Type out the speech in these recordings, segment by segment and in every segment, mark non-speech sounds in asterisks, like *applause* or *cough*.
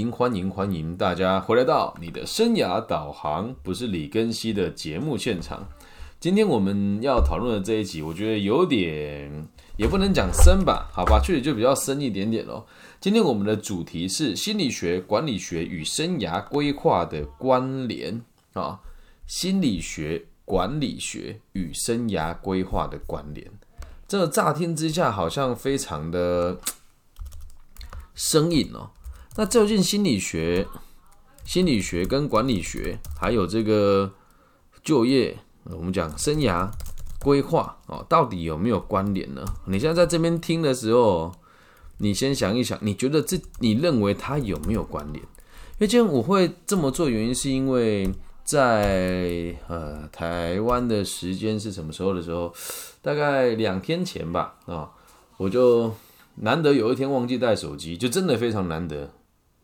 迎欢迎欢迎大家回来到你的生涯导航，不是李根熙的节目现场。今天我们要讨论的这一集，我觉得有点也不能讲深吧，好吧，确实就比较深一点点咯。今天我们的主题是心理学、管理学与生涯规划的关联啊，心理学、管理学与生涯规划的关联。这乍听之下好像非常的生硬哦。那究竟心理学、心理学跟管理学，还有这个就业，我们讲生涯规划哦，到底有没有关联呢？你现在在这边听的时候，你先想一想，你觉得这你认为它有没有关联？因为今天我会这么做，原因是因为在呃台湾的时间是什么时候的时候？大概两天前吧啊，我就难得有一天忘记带手机，就真的非常难得。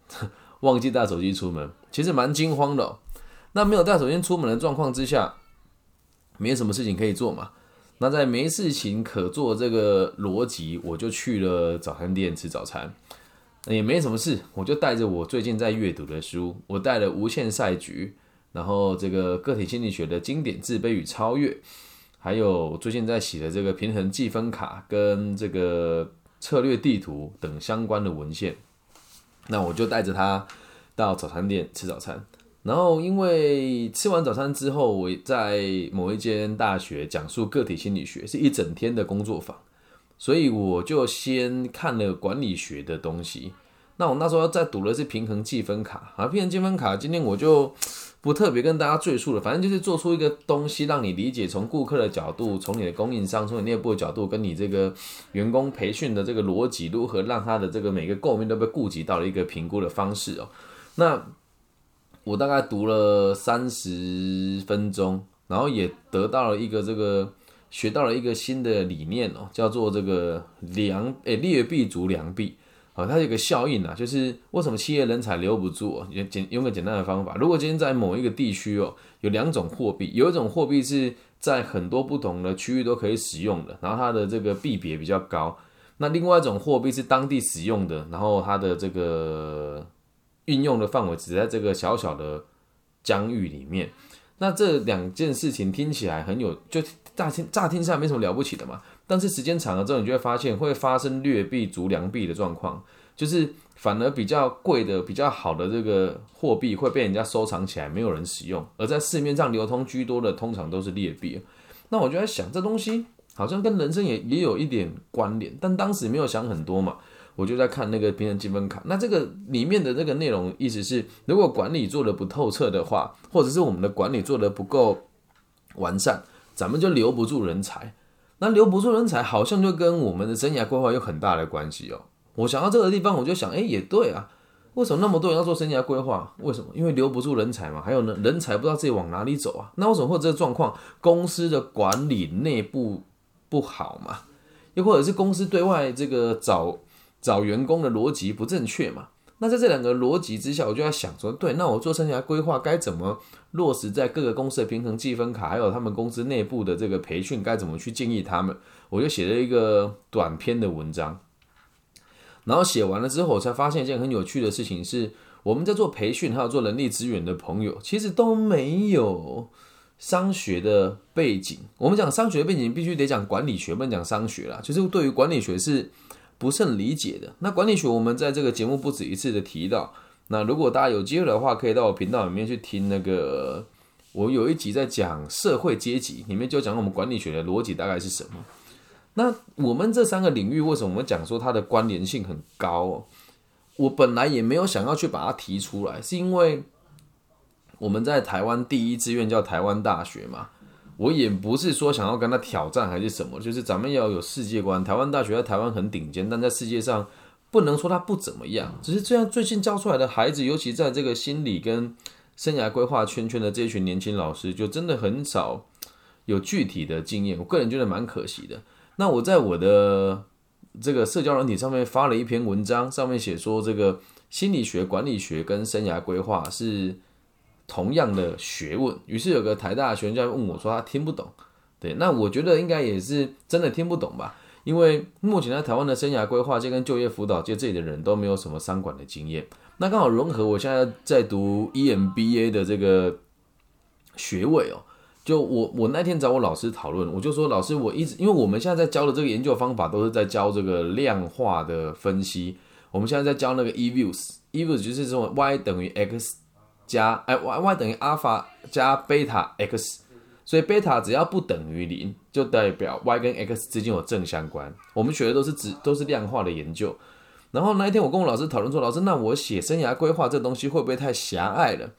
*laughs* 忘记带手机出门，其实蛮惊慌的。那没有带手机出门的状况之下，没什么事情可以做嘛。那在没事情可做这个逻辑，我就去了早餐店吃早餐。也没什么事，我就带着我最近在阅读的书，我带了《无限赛局》，然后这个个体心理学的经典《自卑与超越》，还有最近在写的这个平衡计分卡跟这个策略地图等相关的文献。那我就带着他到早餐店吃早餐，然后因为吃完早餐之后，我在某一间大学讲述个体心理学，是一整天的工作坊，所以我就先看了管理学的东西。那我那时候在读的是平衡计分卡，啊，平衡计分卡，今天我就。不特别跟大家赘述了，反正就是做出一个东西，让你理解从顾客的角度，从你的供应商，从你内部的角度，跟你这个员工培训的这个逻辑，如何让他的这个每个构面都被顾及到了一个评估的方式哦。那我大概读了三十分钟，然后也得到了一个这个学到了一个新的理念哦，叫做这个良诶劣币逐良币。啊，它有个效应啊，就是为什么企业人才留不住？也简用个简单的方法，如果今天在某一个地区哦，有两种货币，有一种货币是在很多不同的区域都可以使用的，然后它的这个币别比较高；那另外一种货币是当地使用的，然后它的这个运用的范围只在这个小小的疆域里面。那这两件事情听起来很有，就乍听乍听上没什么了不起的嘛。但是时间长了之后，你就会发现会发生劣币逐良币的状况，就是反而比较贵的、比较好的这个货币会被人家收藏起来，没有人使用；而在市面上流通居多的，通常都是劣币。那我就在想，这东西好像跟人生也也有一点关联，但当时没有想很多嘛。我就在看那个平衡积分卡，那这个里面的这个内容意思是，如果管理做的不透彻的话，或者是我们的管理做的不够完善，咱们就留不住人才。那留不住人才，好像就跟我们的生涯规划有很大的关系哦。我想到这个地方，我就想，哎，也对啊。为什么那么多人要做生涯规划？为什么？因为留不住人才嘛。还有呢，人才不知道自己往哪里走啊。那为什么会这个状况？公司的管理内部不好嘛？又或者是公司对外这个找找员工的逻辑不正确嘛？那在这两个逻辑之下，我就在想说，对，那我做生涯规划该怎么落实在各个公司的平衡积分卡，还有他们公司内部的这个培训，该怎么去建议他们？我就写了一个短篇的文章。然后写完了之后，我才发现一件很有趣的事情是，我们在做培训还有做人力资源的朋友，其实都没有商学的背景。我们讲商学背景，必须得讲管理学，不能讲商学啦。就是对于管理学是。不甚理解的那管理学，我们在这个节目不止一次的提到。那如果大家有机会的话，可以到我频道里面去听那个，我有一集在讲社会阶级，里面就讲我们管理学的逻辑大概是什么。那我们这三个领域为什么我们讲说它的关联性很高？我本来也没有想要去把它提出来，是因为我们在台湾第一志愿叫台湾大学嘛。我也不是说想要跟他挑战还是什么，就是咱们要有世界观。台湾大学在台湾很顶尖，但在世界上不能说它不怎么样。只是这样，最近教出来的孩子，尤其在这个心理跟生涯规划圈圈的这一群年轻老师，就真的很少有具体的经验。我个人觉得蛮可惜的。那我在我的这个社交软体上面发了一篇文章，上面写说这个心理学、管理学跟生涯规划是。同样的学问，于是有个台大的学生就问我说：“他听不懂。”对，那我觉得应该也是真的听不懂吧，因为目前在台湾的生涯规划界跟就业辅导界这里的人都没有什么商管的经验。那刚好融合我现在在读 EMBA 的这个学位哦。就我我那天找我老师讨论，我就说老师，我一直因为我们现在在教的这个研究方法都是在教这个量化的分析。我们现在在教那个 eViews，eViews 就是这种 y 等于 x 加哎 y y 等于阿尔法加贝塔 x，所以贝塔只要不等于零，就代表 y 跟 x 之间有正相关。我们学的都是指都是量化的研究。然后那一天我跟我老师讨论说，老师，那我写生涯规划这东西会不会太狭隘了？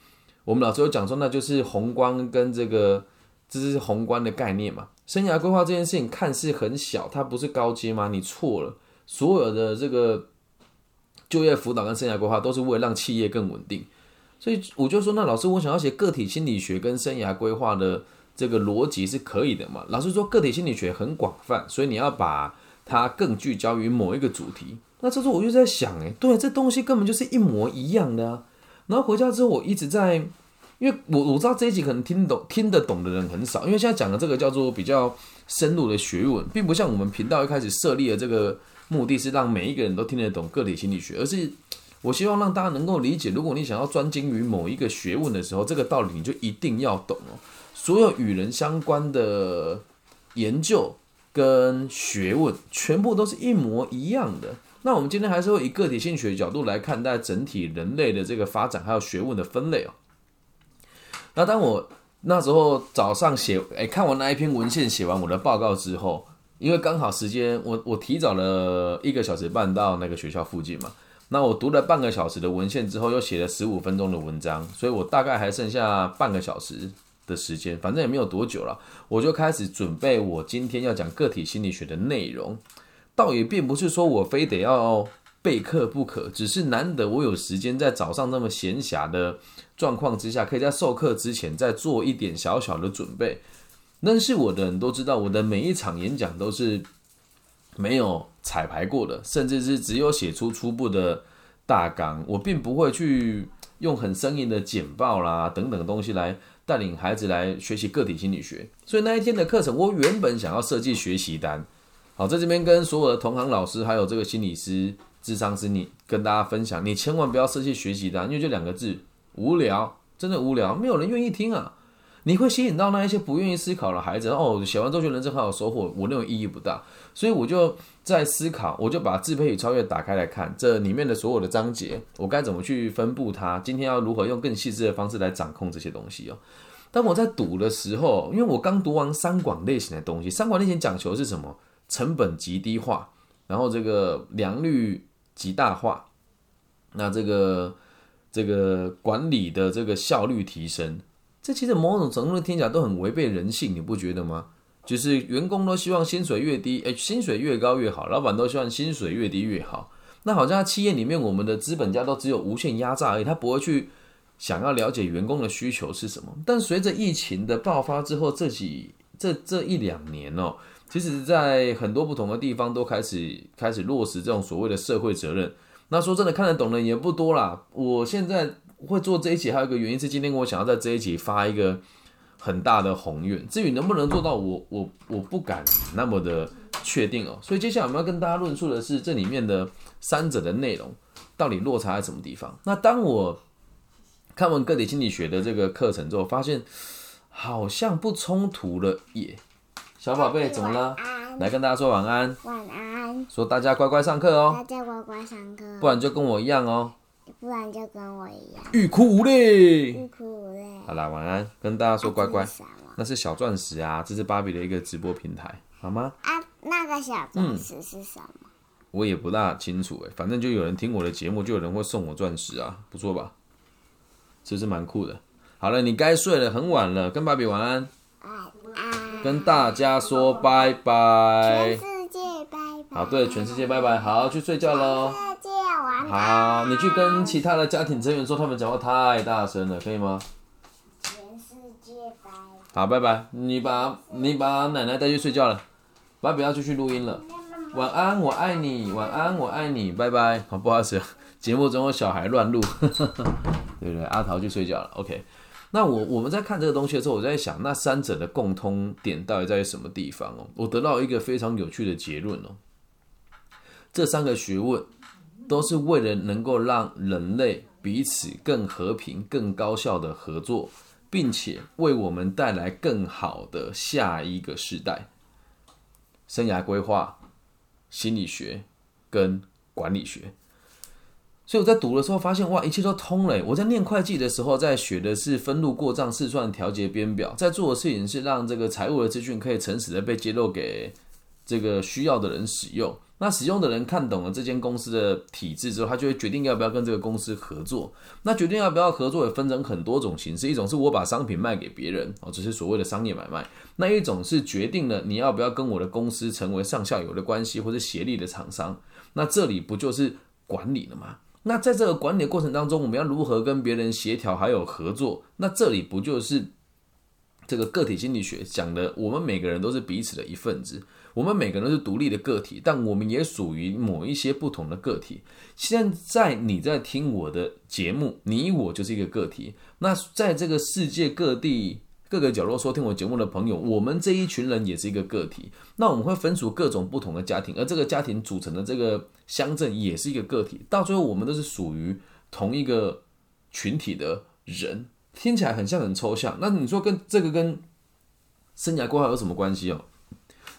我们老师有讲说，那就是宏观跟这个。这是宏观的概念嘛？生涯规划这件事情看似很小，它不是高阶吗？你错了，所有的这个就业辅导跟生涯规划都是为了让企业更稳定。所以我就说，那老师，我想要写个体心理学跟生涯规划的这个逻辑是可以的嘛？老师说，个体心理学很广泛，所以你要把它更聚焦于某一个主题。那这时候我就在想，哎，对，这东西根本就是一模一样的啊。然后回家之后，我一直在。因为我我知道这一集可能听懂听得懂的人很少，因为现在讲的这个叫做比较深入的学问，并不像我们频道一开始设立的这个目的是让每一个人都听得懂个体心理学，而是我希望让大家能够理解，如果你想要专精于某一个学问的时候，这个道理你就一定要懂哦。所有与人相关的研究跟学问，全部都是一模一样的。那我们今天还是会以个体心理学角度来看待整体人类的这个发展，还有学问的分类哦。那当我那时候早上写，哎，看完那一篇文献，写完我的报告之后，因为刚好时间，我我提早了一个小时半到那个学校附近嘛。那我读了半个小时的文献之后，又写了十五分钟的文章，所以我大概还剩下半个小时的时间，反正也没有多久了，我就开始准备我今天要讲个体心理学的内容。倒也并不是说我非得要。备课不可，只是难得我有时间在早上那么闲暇的状况之下，可以在授课之前再做一点小小的准备。认识我的人都知道，我的每一场演讲都是没有彩排过的，甚至是只有写出初步的大纲。我并不会去用很生硬的简报啦等等东西来带领孩子来学习个体心理学。所以那一天的课程，我原本想要设计学习单。好，在这边跟所有的同行老师还有这个心理师。智商师你跟大家分享，你千万不要设计学习单，因为就两个字，无聊，真的无聊，没有人愿意听啊。你会吸引到那一些不愿意思考的孩子，哦，写完之后觉得人生很有收获，我认为意义不大。所以我就在思考，我就把自配与超越打开来看，这里面的所有的章节，我该怎么去分布它？今天要如何用更细致的方式来掌控这些东西哦？当我在读的时候，因为我刚读完三管类型的东西，三管类型讲求是什么？成本极低化，然后这个良率。极大化，那这个这个管理的这个效率提升，这其实某种程度的听起来都很违背人性，你不觉得吗？就是员工都希望薪水越低，哎，薪水越高越好；老板都希望薪水越低越好。那好像企业里面，我们的资本家都只有无限压榨而已，他不会去想要了解员工的需求是什么。但随着疫情的爆发之后，这几这这一两年哦。其实，在很多不同的地方都开始开始落实这种所谓的社会责任。那说真的，看得懂的也不多啦。我现在会做这一集，还有一个原因是，今天我想要在这一集发一个很大的宏愿。至于能不能做到，我我我不敢那么的确定哦。所以接下来我们要跟大家论述的是这里面的三者的内容到底落差在什么地方。那当我看完个体心理学的这个课程之后，发现好像不冲突了耶。小宝贝，怎么了？来跟大家说晚安。晚安。说大家乖乖上课哦。大家乖乖上课。不然就跟我一样哦。不然就跟我一样。欲哭无泪。欲哭无泪。好啦，晚安，跟大家说乖乖。那是小钻石啊，这是芭比的一个直播平台，好吗？啊，那个小钻石是什么？我也不大清楚哎，反正就有人听我的节目，就有人会送我钻石啊，不错吧？这是蛮酷的。好了，你该睡了，很晚了，跟芭比晚安。跟大家说拜拜。全世界拜拜。好，对，全世界拜拜。好，去睡觉喽。好，你去跟其他的家庭成员说，他们讲话太大声了，可以吗？全世界拜。好，拜拜。你把你把奶奶带去睡觉了，爸比要继续录音了。晚安，我爱你。晚安，我爱你。拜拜。好，不好意思，节目中有小孩乱录，*laughs* 对不对？阿桃去睡觉了。OK。那我我们在看这个东西的时候，我在想，那三者的共通点到底在什么地方哦？我得到一个非常有趣的结论哦。这三个学问都是为了能够让人类彼此更和平、更高效的合作，并且为我们带来更好的下一个世代。生涯规划、心理学跟管理学。所以我在读的时候发现，哇，一切都通了。我在念会计的时候，在学的是分录、过账、试算、调节、编表，在做的事情是让这个财务的资讯可以诚实的被揭露给这个需要的人使用。那使用的人看懂了这间公司的体制之后，他就会决定要不要跟这个公司合作。那决定要不要合作也分成很多种形式，一种是我把商品卖给别人哦，这是所谓的商业买卖；那一种是决定了你要不要跟我的公司成为上下游的关系或者协力的厂商。那这里不就是管理了吗？那在这个管理的过程当中，我们要如何跟别人协调还有合作？那这里不就是这个个体心理学讲的？我们每个人都是彼此的一份子，我们每个人是独立的个体，但我们也属于某一些不同的个体。现在你在听我的节目，你我就是一个个体。那在这个世界各地。各个角落收听我节目的朋友，我们这一群人也是一个个体。那我们会分属各种不同的家庭，而这个家庭组成的这个乡镇也是一个个体。到最后，我们都是属于同一个群体的人。听起来很像很抽象。那你说跟这个跟生涯规划有什么关系哦？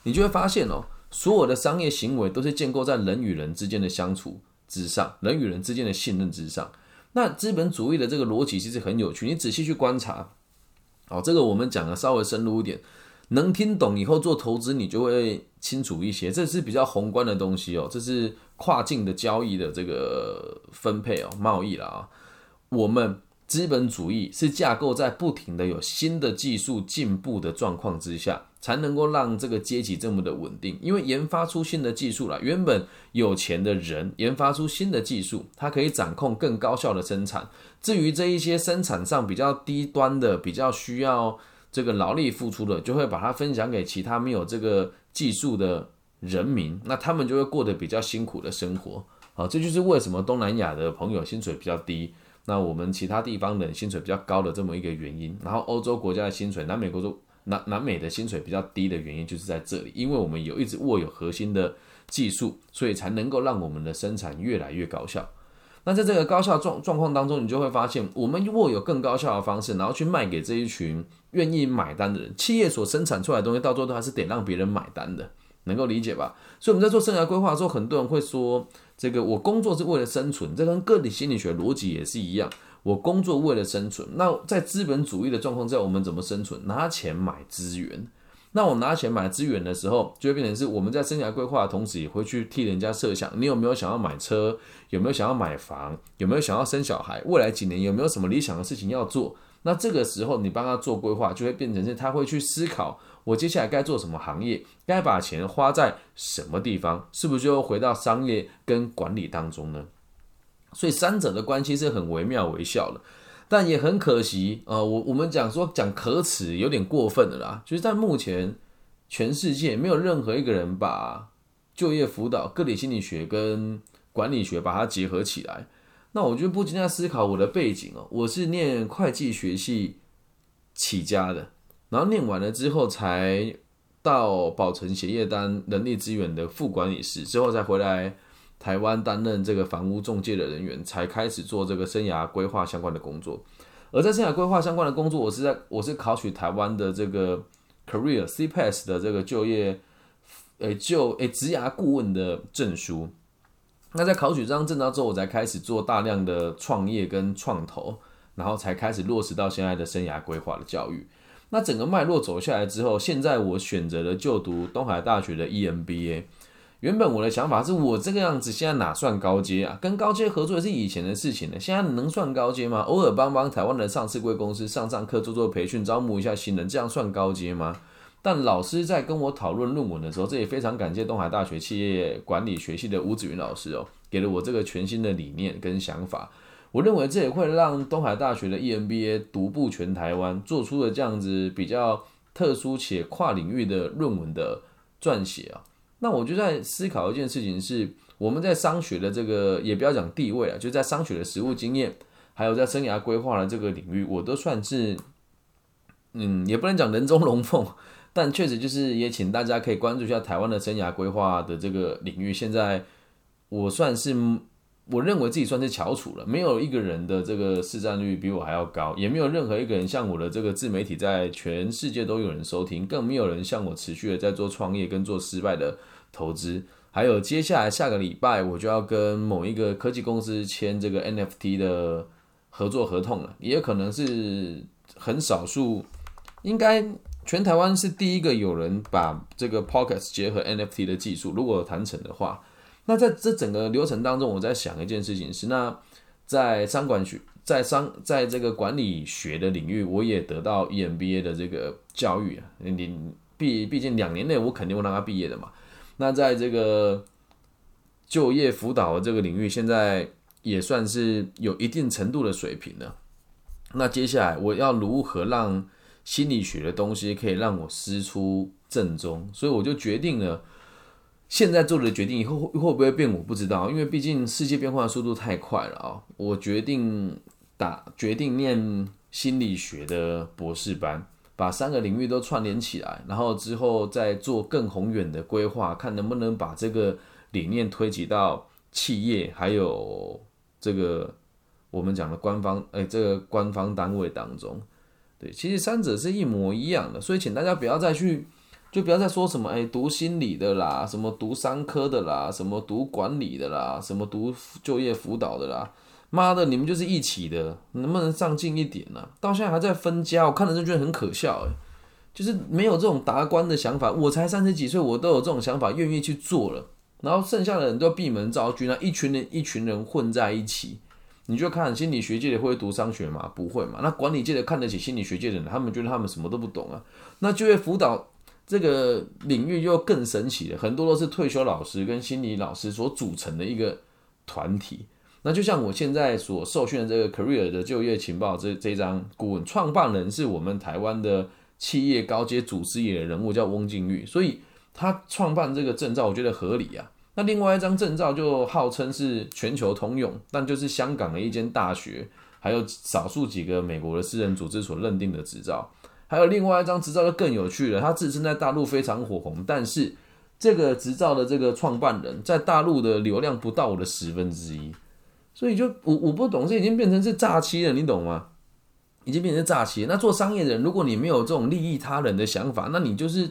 你就会发现哦，所有的商业行为都是建构在人与人之间的相处之上，人与人之间的信任之上。那资本主义的这个逻辑其实很有趣，你仔细去观察。哦，这个我们讲的稍微深入一点，能听懂以后做投资，你就会清楚一些。这是比较宏观的东西哦，这是跨境的交易的这个分配哦，贸易了啊。我们。资本主义是架构在不停的有新的技术进步的状况之下，才能够让这个阶级这么的稳定。因为研发出新的技术了，原本有钱的人研发出新的技术，他可以掌控更高效的生产。至于这一些生产上比较低端的、比较需要这个劳力付出的，就会把它分享给其他没有这个技术的人民，那他们就会过得比较辛苦的生活。好，这就是为什么东南亚的朋友薪水比较低。那我们其他地方的薪水比较高的这么一个原因，然后欧洲国家的薪水，南美国洲南南美的薪水比较低的原因就是在这里，因为我们有一直握有核心的技术，所以才能够让我们的生产越来越高效。那在这个高效状状况当中，你就会发现，我们握有更高效的方式，然后去卖给这一群愿意买单的人。企业所生产出来的东西，到最后都还是得让别人买单的，能够理解吧？所以我们在做生涯规划的时候，很多人会说。这个我工作是为了生存，这跟个体心理学逻辑也是一样。我工作为了生存，那在资本主义的状况下，我们怎么生存？拿钱买资源。那我拿钱买资源的时候，就会变成是我们在生涯规划的同时，也会去替人家设想：你有没有想要买车？有没有想要买房？有没有想要生小孩？未来几年有没有什么理想的事情要做？那这个时候，你帮他做规划，就会变成是他会去思考。我接下来该做什么行业？该把钱花在什么地方？是不是就回到商业跟管理当中呢？所以三者的关系是很惟妙惟肖的，但也很可惜呃，我我们讲说讲可耻有点过分的啦。就是在目前全世界没有任何一个人把就业辅导、个体心理学跟管理学把它结合起来。那我就不禁在思考我的背景哦，我是念会计学系起家的。然后念完了之后，才到宝城协业当人力资源的副管理师，之后再回来台湾担任这个房屋中介的人员，才开始做这个生涯规划相关的工作。而在生涯规划相关的工作，我是在我是考取台湾的这个 Career CPAS 的这个就业诶就诶职涯顾问的证书。那在考取这张证照之后，我才开始做大量的创业跟创投，然后才开始落实到现在的生涯规划的教育。那整个脉络走下来之后，现在我选择了就读东海大学的 EMBA。原本我的想法是我这个样子，现在哪算高阶啊？跟高阶合作是以前的事情了，现在能算高阶吗？偶尔帮帮台湾的上市贵公司上上课、做做培训、招募一下新人，这样算高阶吗？但老师在跟我讨论论文的时候，这也非常感谢东海大学企业管理学系的吴子云老师哦，给了我这个全新的理念跟想法。我认为这也会让东海大学的 EMBA 独步全台湾，做出了这样子比较特殊且跨领域的论文的撰写啊。那我就在思考一件事情，是我们在商学的这个也不要讲地位啊，就在商学的实务经验，还有在生涯规划的这个领域，我都算是，嗯，也不能讲人中龙凤，但确实就是也请大家可以关注一下台湾的生涯规划的这个领域。现在我算是。我认为自己算是翘楚了，没有一个人的这个市占率比我还要高，也没有任何一个人像我的这个自媒体在全世界都有人收听，更没有人像我持续的在做创业跟做失败的投资。还有接下来下个礼拜我就要跟某一个科技公司签这个 NFT 的合作合同了，也可能是很少数，应该全台湾是第一个有人把这个 Pockets 结合 NFT 的技术，如果谈成的话。那在这整个流程当中，我在想一件事情是，那在商管学，在商在这个管理学的领域，我也得到 EMBA 的这个教育啊。你毕毕竟两年内我肯定会让他毕业的嘛。那在这个就业辅导这个领域，现在也算是有一定程度的水平了。那接下来我要如何让心理学的东西可以让我师出正宗？所以我就决定了。现在做的决定以后会不会变，我不知道，因为毕竟世界变化的速度太快了啊！我决定打决定念心理学的博士班，把三个领域都串联起来，然后之后再做更宏远的规划，看能不能把这个理念推及到企业，还有这个我们讲的官方，哎，这个官方单位当中。对，其实三者是一模一样的，所以请大家不要再去。就不要再说什么哎，读心理的啦，什么读商科的啦，什么读管理的啦，什么读就业辅导的啦，妈的，你们就是一起的，能不能上进一点呢？到现在还在分家，我看着就觉得很可笑哎，就是没有这种达观的想法。我才三十几岁，我都有这种想法，愿意去做了，然后剩下的人都闭门造车，那一群人一群人混在一起，你就看心理学界的会读商学吗？不会嘛？那管理界的看得起心理学界的人，他们觉得他们什么都不懂啊。那就业辅导。这个领域又更神奇了，很多都是退休老师跟心理老师所组成的一个团体。那就像我现在所受训的这个 Career 的就业情报这这张顾问，创办人是我们台湾的企业高阶祖师爷人物，叫翁靖玉，所以他创办这个证照，我觉得合理啊。那另外一张证照就号称是全球通用，但就是香港的一间大学，还有少数几个美国的私人组织所认定的执照。还有另外一张执照就更有趣了，它自称在大陆非常火红，但是这个执照的这个创办人在大陆的流量不到我的十分之一，所以就我我不懂，这已经变成是诈欺了，你懂吗？已经变成诈欺。那做商业的人，如果你没有这种利益他人的想法，那你就是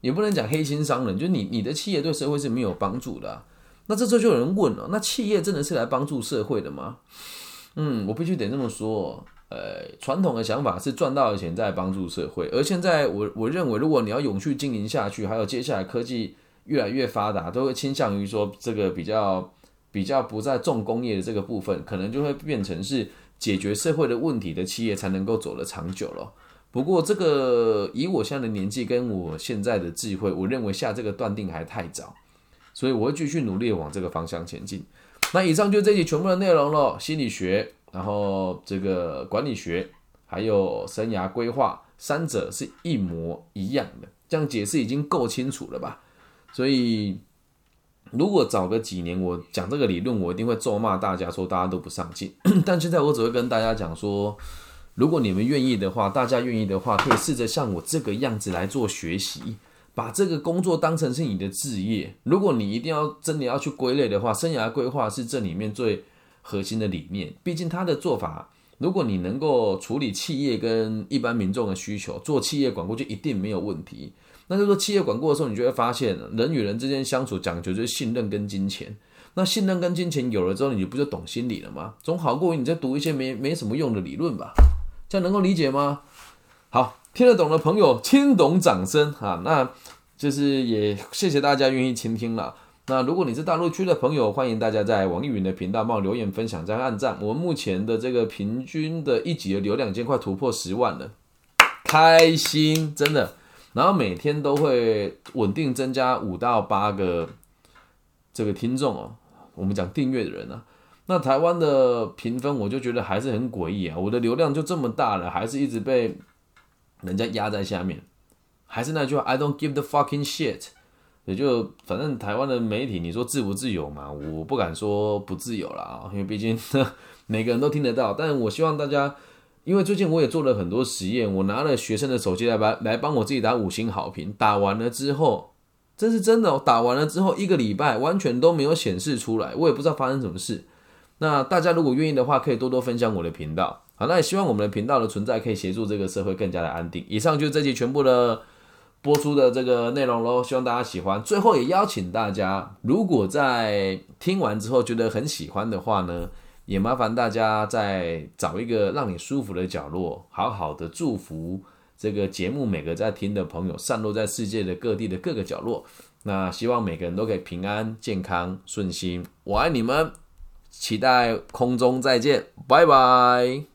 也不能讲黑心商人，就你你的企业对社会是没有帮助的。那这时候就有人问了，那企业真的是来帮助社会的吗？嗯，我必须得这么说。呃，传统的想法是赚到了钱再帮助社会，而现在我我认为，如果你要永续经营下去，还有接下来科技越来越发达，都会倾向于说这个比较比较不在重工业的这个部分，可能就会变成是解决社会的问题的企业才能够走得长久了。不过这个以我现在的年纪跟我现在的智慧，我认为下这个断定还太早，所以我会继续努力往这个方向前进。那以上就这集全部的内容了，心理学。然后这个管理学还有生涯规划，三者是一模一样的，这样解释已经够清楚了吧？所以如果早个几年我讲这个理论，我一定会咒骂大家说大家都不上进。*clears throat* 但现在我只会跟大家讲说，如果你们愿意的话，大家愿意的话，可以试着像我这个样子来做学习，把这个工作当成是你的职业。如果你一定要真的要去归类的话，生涯规划是这里面最。核心的理念，毕竟他的做法，如果你能够处理企业跟一般民众的需求，做企业管顾就一定没有问题。那就说企业管顾的时候，你就会发现，人与人之间相处讲究就是信任跟金钱。那信任跟金钱有了之后，你不就懂心理了吗？总好过于你在读一些没没什么用的理论吧？这样能够理解吗？好，听得懂的朋友，听懂掌声啊！那就是也谢谢大家愿意倾听了。那如果你是大陆区的朋友，欢迎大家在网易云的频道帮我留言分享、加按赞。我们目前的这个平均的一集的流量已经快突破十万了，开心真的。然后每天都会稳定增加五到八个这个听众哦，我们讲订阅的人啊。那台湾的评分我就觉得还是很诡异啊，我的流量就这么大了，还是一直被人家压在下面。还是那句话，I don't give the fucking shit。也就反正台湾的媒体，你说自不自由嘛？我不敢说不自由了啊，因为毕竟 *laughs* 每个人都听得到。但是我希望大家，因为最近我也做了很多实验，我拿了学生的手机来来来帮我自己打五星好评，打完了之后，这是真的、哦。打完了之后一个礼拜完全都没有显示出来，我也不知道发生什么事。那大家如果愿意的话，可以多多分享我的频道。好，那也希望我们的频道的存在可以协助这个社会更加的安定。以上就是这期全部的播出的这个内容喽，希望大家喜欢。最后也邀请大家，如果在听完之后觉得很喜欢的话呢，也麻烦大家再找一个让你舒服的角落，好好的祝福这个节目每个在听的朋友，散落在世界的各地的各个角落。那希望每个人都可以平安、健康、顺心。我爱你们，期待空中再见，拜拜。